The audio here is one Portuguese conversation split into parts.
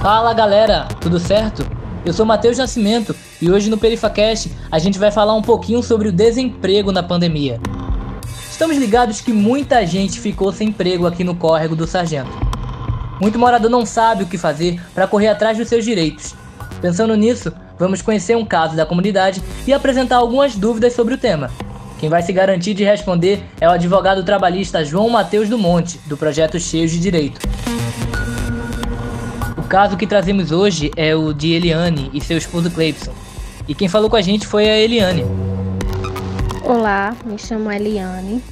Fala galera, tudo certo? Eu sou Matheus Nascimento e hoje no PerifaCast a gente vai falar um pouquinho sobre o desemprego na pandemia. Estamos ligados que muita gente ficou sem emprego aqui no córrego do Sargento. Muito morador não sabe o que fazer para correr atrás dos seus direitos. Pensando nisso, vamos conhecer um caso da comunidade e apresentar algumas dúvidas sobre o tema. Quem vai se garantir de responder é o advogado trabalhista João Mateus do Monte, do projeto Cheios de Direito caso que trazemos hoje é o de Eliane e seu esposo Cleibson. E quem falou com a gente foi a Eliane. Olá, me chamo Eliane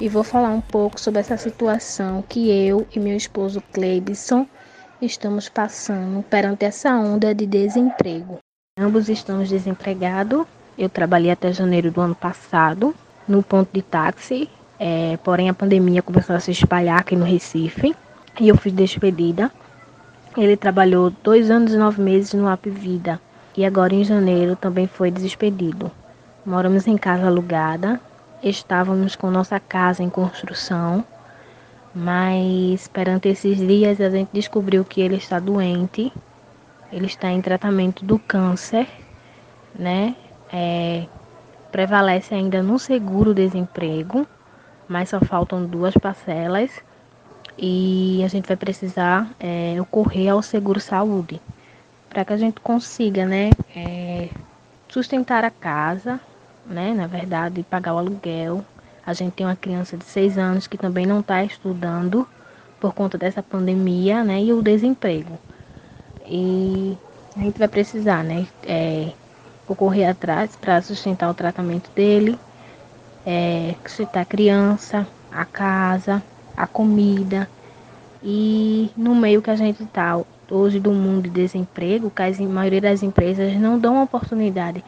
e vou falar um pouco sobre essa situação que eu e meu esposo Cleibson estamos passando perante essa onda de desemprego. Ambos estamos desempregados. Eu trabalhei até janeiro do ano passado no ponto de táxi, é, porém a pandemia começou a se espalhar aqui no Recife e eu fui despedida. Ele trabalhou dois anos e nove meses no App Vida e agora em janeiro também foi despedido. Moramos em casa alugada, estávamos com nossa casa em construção, mas perante esses dias a gente descobriu que ele está doente, ele está em tratamento do câncer, né? É, prevalece ainda no seguro desemprego, mas só faltam duas parcelas e a gente vai precisar é, ocorrer ao seguro saúde para que a gente consiga, né, é, sustentar a casa, né, na verdade, pagar o aluguel. A gente tem uma criança de seis anos que também não está estudando por conta dessa pandemia, né, e o desemprego. E a gente vai precisar, né, é, ocorrer atrás para sustentar o tratamento dele, é, sustentar a criança, a casa, a comida. E no meio que a gente está hoje do mundo de desemprego, que a maioria das empresas não dão oportunidade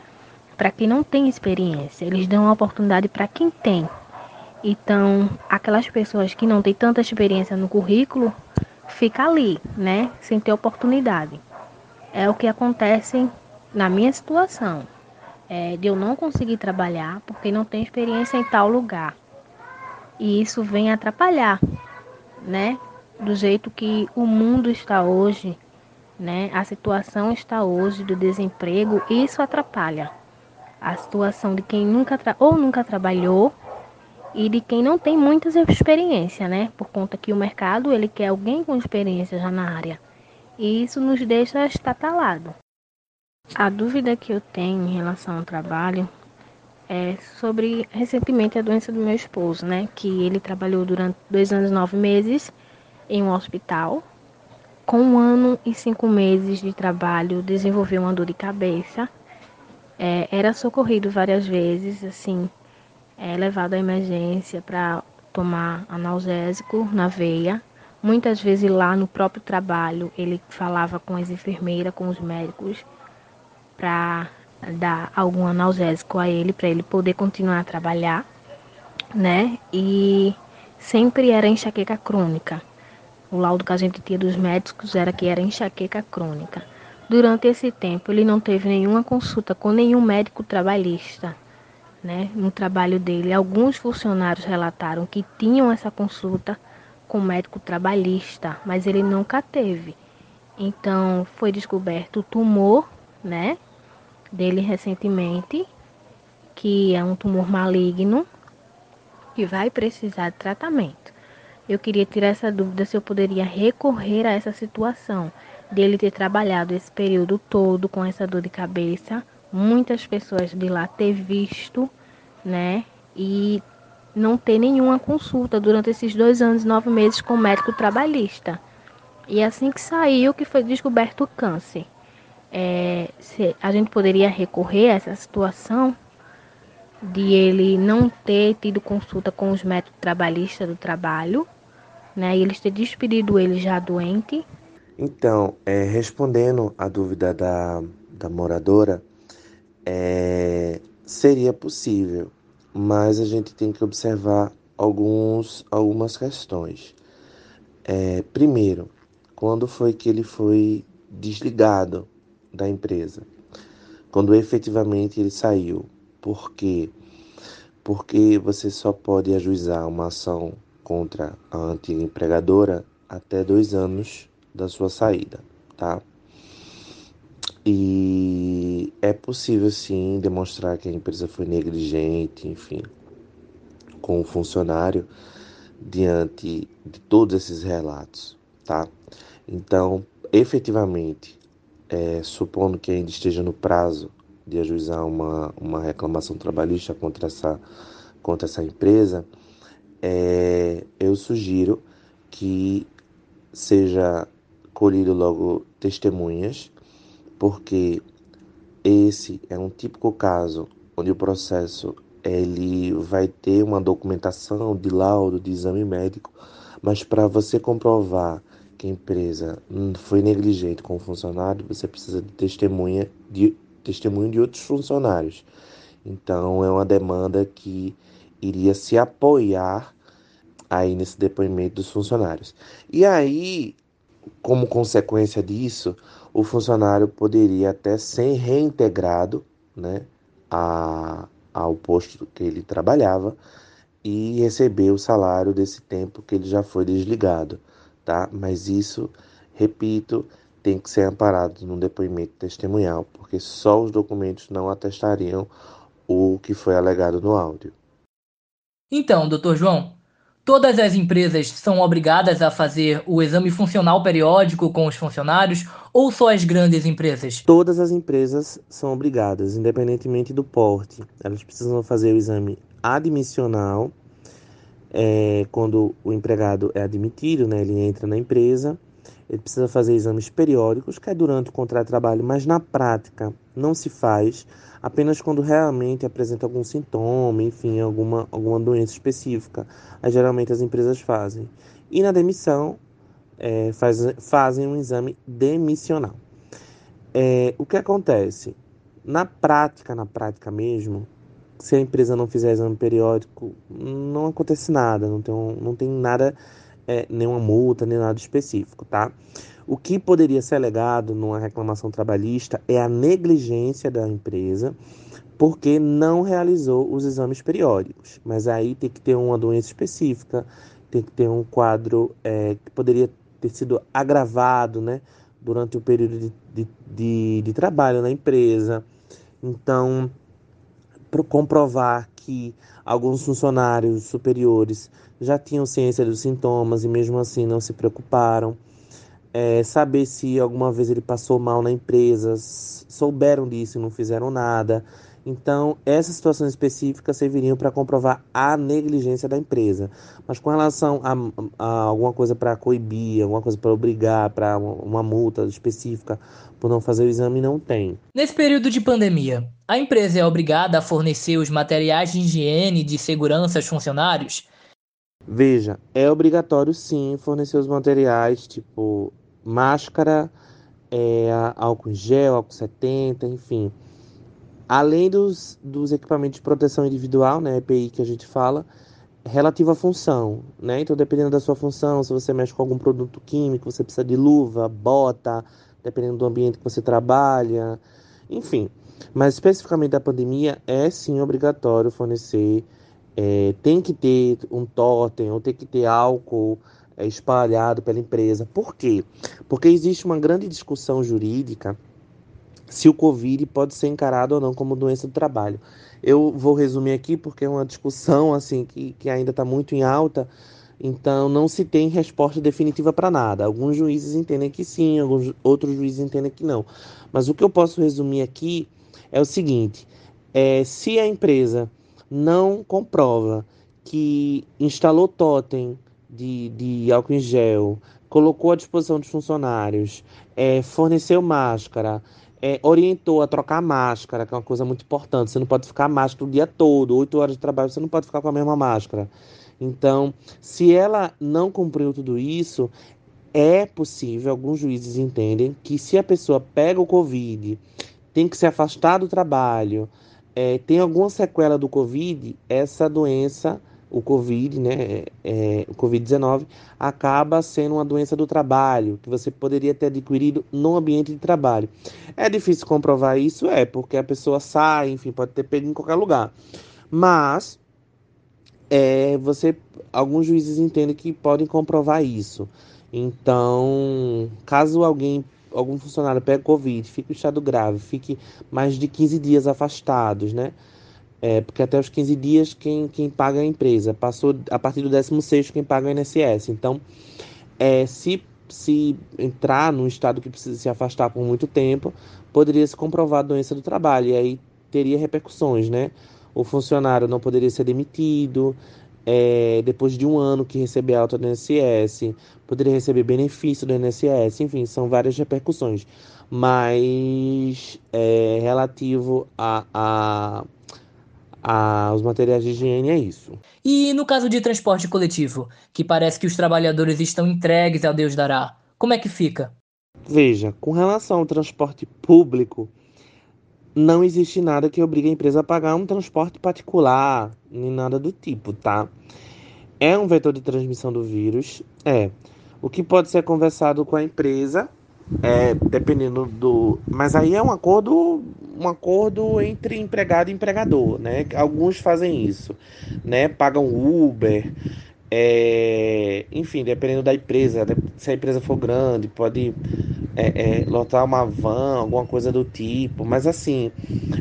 para quem não tem experiência, eles dão oportunidade para quem tem. Então, aquelas pessoas que não têm tanta experiência no currículo, fica ali, né, sem ter oportunidade. É o que acontece na minha situação. É, de eu não conseguir trabalhar porque não tenho experiência em tal lugar. E isso vem atrapalhar, né? Do jeito que o mundo está hoje, né? A situação está hoje do desemprego, isso atrapalha a situação de quem nunca ou nunca trabalhou e de quem não tem muitas experiência, né? Por conta que o mercado ele quer alguém com experiência já na área. E isso nos deixa estatalado. A dúvida que eu tenho em relação ao trabalho é sobre recentemente a doença do meu esposo, né? Que ele trabalhou durante dois anos e nove meses em um hospital. Com um ano e cinco meses de trabalho, desenvolveu uma dor de cabeça. É, era socorrido várias vezes, assim, é, levado à emergência para tomar analgésico na veia. Muitas vezes lá no próprio trabalho ele falava com as enfermeiras, com os médicos, para dar algum analgésico a ele para ele poder continuar a trabalhar, né? E sempre era enxaqueca crônica. O laudo que a gente tinha dos médicos era que era enxaqueca crônica. Durante esse tempo, ele não teve nenhuma consulta com nenhum médico trabalhista. Né? No trabalho dele, alguns funcionários relataram que tinham essa consulta com médico trabalhista, mas ele nunca teve. Então, foi descoberto o tumor, né? Dele recentemente, que é um tumor maligno que vai precisar de tratamento. Eu queria tirar essa dúvida se eu poderia recorrer a essa situação dele ter trabalhado esse período todo com essa dor de cabeça, muitas pessoas de lá ter visto, né, e não ter nenhuma consulta durante esses dois anos e nove meses com médico trabalhista. E assim que saiu, que foi descoberto o câncer é, a gente poderia recorrer a essa situação de ele não ter tido consulta com os médicos trabalhistas do trabalho, né? E eles ter despedido ele já doente. Então, é, respondendo a dúvida da, da moradora, é, seria possível, mas a gente tem que observar alguns, algumas questões. É, primeiro, quando foi que ele foi desligado da empresa. Quando efetivamente ele saiu. Por quê? Porque você só pode ajuizar uma ação contra a antiga empregadora até dois anos da sua saída, tá? E é possível sim demonstrar que a empresa foi negligente, enfim, com o funcionário diante de todos esses relatos, tá? Então, efetivamente, é, supondo que ainda esteja no prazo de ajuizar uma, uma reclamação trabalhista contra essa, contra essa empresa, é, eu sugiro que seja colhido logo testemunhas, porque esse é um típico caso onde o processo ele vai ter uma documentação de laudo, de exame médico, mas para você comprovar que a empresa foi negligente com o funcionário, você precisa de testemunha de testemunho de outros funcionários. Então é uma demanda que iria se apoiar aí nesse depoimento dos funcionários. E aí, como consequência disso, o funcionário poderia até ser reintegrado, né, a, ao posto que ele trabalhava e receber o salário desse tempo que ele já foi desligado, tá? Mas isso, repito, tem que ser amparado num depoimento testemunhal, porque só os documentos não atestariam o que foi alegado no áudio. Então, doutor João, todas as empresas são obrigadas a fazer o exame funcional periódico com os funcionários ou só as grandes empresas? Todas as empresas são obrigadas, independentemente do porte. Elas precisam fazer o exame admissional é, quando o empregado é admitido, né, ele entra na empresa ele precisa fazer exames periódicos, que é durante o contrato de trabalho, mas na prática não se faz, apenas quando realmente apresenta algum sintoma, enfim, alguma, alguma doença específica. Aí geralmente as empresas fazem. E na demissão, é, faz, fazem um exame demissional. É, o que acontece? Na prática, na prática mesmo, se a empresa não fizer exame periódico, não acontece nada, não tem, não tem nada é, nenhuma multa, nem nada específico, tá? O que poderia ser alegado numa reclamação trabalhista é a negligência da empresa porque não realizou os exames periódicos. Mas aí tem que ter uma doença específica, tem que ter um quadro é, que poderia ter sido agravado né, durante o período de, de, de, de trabalho na empresa. Então, comprovar que alguns funcionários superiores já tinham ciência dos sintomas e mesmo assim não se preocuparam. É, saber se alguma vez ele passou mal na empresa, souberam disso e não fizeram nada. Então, essas situações específicas serviriam para comprovar a negligência da empresa. Mas com relação a, a alguma coisa para coibir, alguma coisa para obrigar, para uma multa específica por não fazer o exame, não tem. Nesse período de pandemia, a empresa é obrigada a fornecer os materiais de higiene e de segurança aos funcionários? Veja, é obrigatório sim fornecer os materiais, tipo máscara, é, álcool em gel, álcool 70, enfim. Além dos, dos equipamentos de proteção individual, né, EPI que a gente fala, relativo à função, né? Então, dependendo da sua função, se você mexe com algum produto químico, você precisa de luva, bota, dependendo do ambiente que você trabalha, enfim. Mas especificamente da pandemia, é sim obrigatório fornecer é, tem que ter um totem ou tem que ter álcool é, espalhado pela empresa. Por quê? Porque existe uma grande discussão jurídica se o Covid pode ser encarado ou não como doença do trabalho. Eu vou resumir aqui porque é uma discussão assim que, que ainda está muito em alta, então não se tem resposta definitiva para nada. Alguns juízes entendem que sim, alguns outros juízes entendem que não. Mas o que eu posso resumir aqui é o seguinte: é, se a empresa não comprova que instalou totem de, de álcool em gel, colocou à disposição dos funcionários, é, forneceu máscara, é, orientou a trocar máscara, que é uma coisa muito importante. Você não pode ficar máscara o dia todo, oito horas de trabalho, você não pode ficar com a mesma máscara. Então, se ela não cumpriu tudo isso, é possível, alguns juízes entendem, que se a pessoa pega o Covid, tem que se afastar do trabalho, é, tem alguma sequela do Covid, essa doença, o Covid, né, é, o Covid-19, acaba sendo uma doença do trabalho, que você poderia ter adquirido no ambiente de trabalho. É difícil comprovar isso? É, porque a pessoa sai, enfim, pode ter pego em qualquer lugar. Mas, é, você, alguns juízes entendem que podem comprovar isso. Então, caso alguém algum funcionário pega Covid, fica em estado grave, fique mais de 15 dias afastados, né? É, porque até os 15 dias quem, quem paga é a empresa. Passou a partir do 16 quem paga é o INSS. Então, é, se, se entrar num estado que precisa se afastar por muito tempo, poderia se comprovar a doença do trabalho. E aí teria repercussões, né? O funcionário não poderia ser demitido, é, depois de um ano que receber alta do INSS, poderia receber benefício do INSS, enfim, são várias repercussões. Mas é, relativo a, a, a, os materiais de higiene é isso. E no caso de transporte coletivo, que parece que os trabalhadores estão entregues ao Deus dará, como é que fica? Veja, com relação ao transporte público, não existe nada que obrigue a empresa a pagar um transporte particular, nem nada do tipo, tá? É um vetor de transmissão do vírus, é. O que pode ser conversado com a empresa, é, dependendo do. Mas aí é um acordo, um acordo entre empregado e empregador, né? Alguns fazem isso, né? Pagam Uber, é, enfim, dependendo da empresa, se a empresa for grande, pode é, é, lotar uma van, alguma coisa do tipo, mas assim,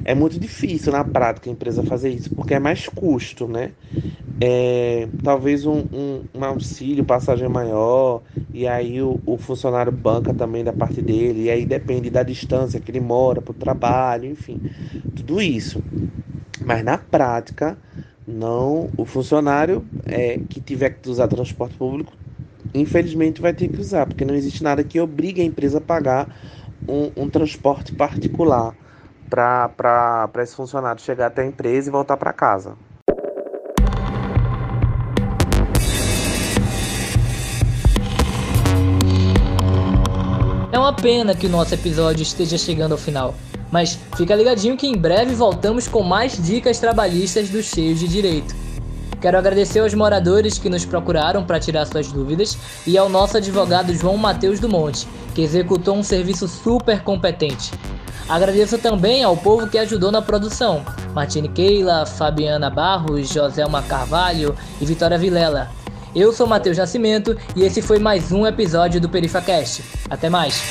é muito difícil na prática a empresa fazer isso, porque é mais custo, né? É, talvez um, um, um, auxílio, passagem maior, e aí o, o, funcionário banca também da parte dele, e aí depende da distância que ele mora para o trabalho, enfim, tudo isso. Mas na prática, não, o funcionário é, que tiver que usar transporte público, infelizmente vai ter que usar, porque não existe nada que obrigue a empresa a pagar um, um transporte particular para esse funcionário chegar até a empresa e voltar para casa. Uma pena que o nosso episódio esteja chegando ao final. Mas fica ligadinho que em breve voltamos com mais dicas trabalhistas dos cheios de direito. Quero agradecer aos moradores que nos procuraram para tirar suas dúvidas e ao nosso advogado João Matheus do Monte, que executou um serviço super competente. Agradeço também ao povo que ajudou na produção: Martine Keila, Fabiana Barros, Joselma Carvalho e Vitória Vilela. Eu sou Matheus Nascimento e esse foi mais um episódio do PerifaCast. Até mais!